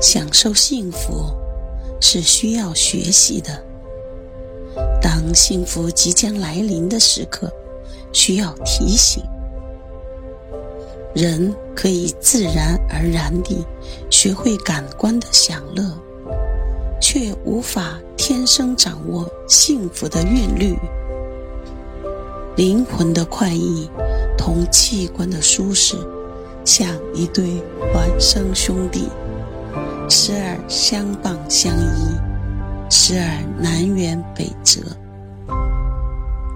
享受幸福是需要学习的。当幸福即将来临的时刻，需要提醒。人可以自然而然地学会感官的享乐，却无法天生掌握幸福的韵律。灵魂的快意同器官的舒适，像一对孪生兄弟，时而相傍相依，时而南辕北辙。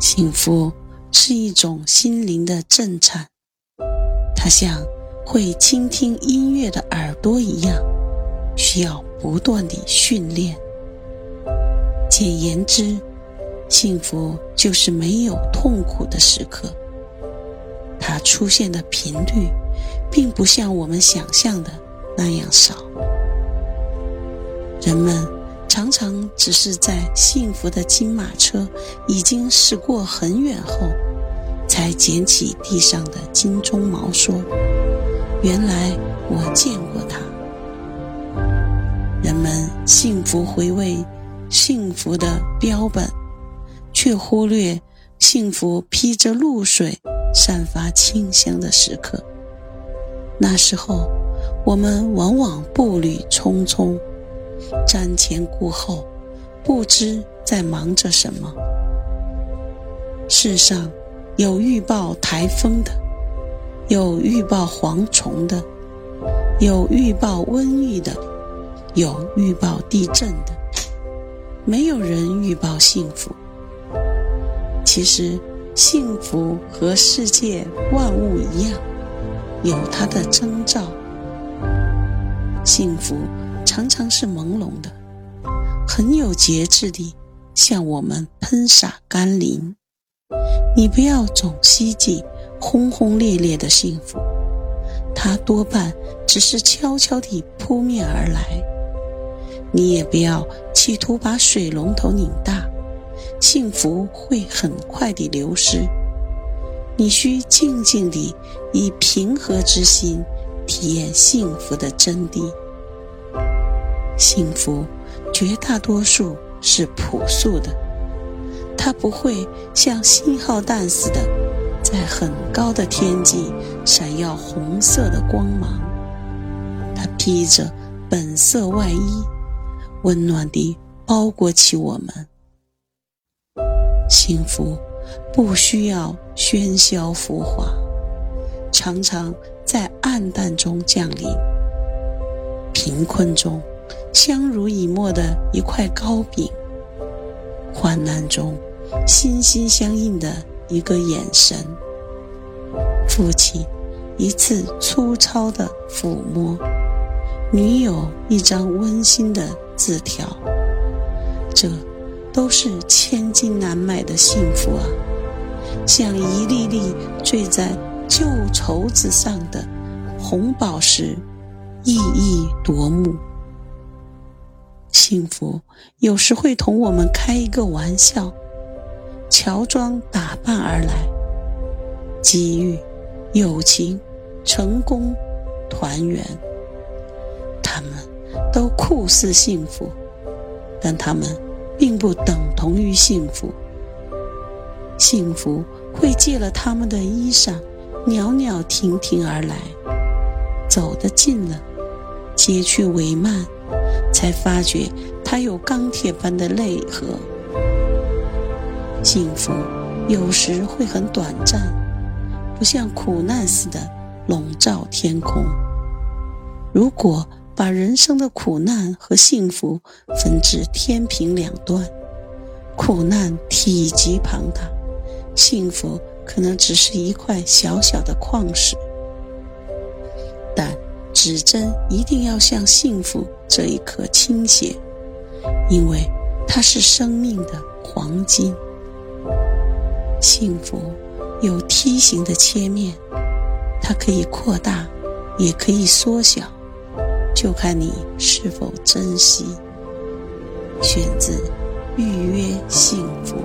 幸福是一种心灵的震颤。它像会倾听音乐的耳朵一样，需要不断地训练。简言之，幸福就是没有痛苦的时刻。它出现的频率，并不像我们想象的那样少。人们常常只是在幸福的金马车已经驶过很远后。才捡起地上的金鬃毛，说：“原来我见过他。”人们幸福回味幸福的标本，却忽略幸福披着露水、散发清香的时刻。那时候，我们往往步履匆匆，瞻前顾后，不知在忙着什么。世上。有预报台风的，有预报蝗虫的，有预报瘟疫的，有预报地震的，没有人预报幸福。其实，幸福和世界万物一样，有它的征兆。幸福常常是朦胧的，很有节制地向我们喷洒甘霖。你不要总希冀轰轰烈烈的幸福，它多半只是悄悄地扑面而来。你也不要企图把水龙头拧大，幸福会很快地流失。你需静静地以平和之心体验幸福的真谛。幸福绝大多数是朴素的。它不会像信号弹似的，在很高的天际闪耀红色的光芒。它披着本色外衣，温暖地包裹起我们。幸福不需要喧嚣浮华，常常在暗淡中降临。贫困中，相濡以沫的一块糕饼；患难中，心心相印的一个眼神，父亲一次粗糙的抚摸，女友一张温馨的字条，这都是千金难买的幸福啊！像一粒粒坠在旧绸子上的红宝石，熠熠夺目。幸福有时会同我们开一个玩笑。乔装打扮而来，机遇、友情、成功、团圆，他们都酷似幸福，但他们并不等同于幸福。幸福会借了他们的衣裳，袅袅婷婷而来，走得近了，揭去帷幔，才发觉他有钢铁般的泪核。幸福有时会很短暂，不像苦难似的笼罩天空。如果把人生的苦难和幸福分至天平两端，苦难体积庞大，幸福可能只是一块小小的矿石。但指针一定要向幸福这一刻倾斜，因为它是生命的黄金。幸福有梯形的切面，它可以扩大，也可以缩小，就看你是否珍惜。选自《预约幸福》。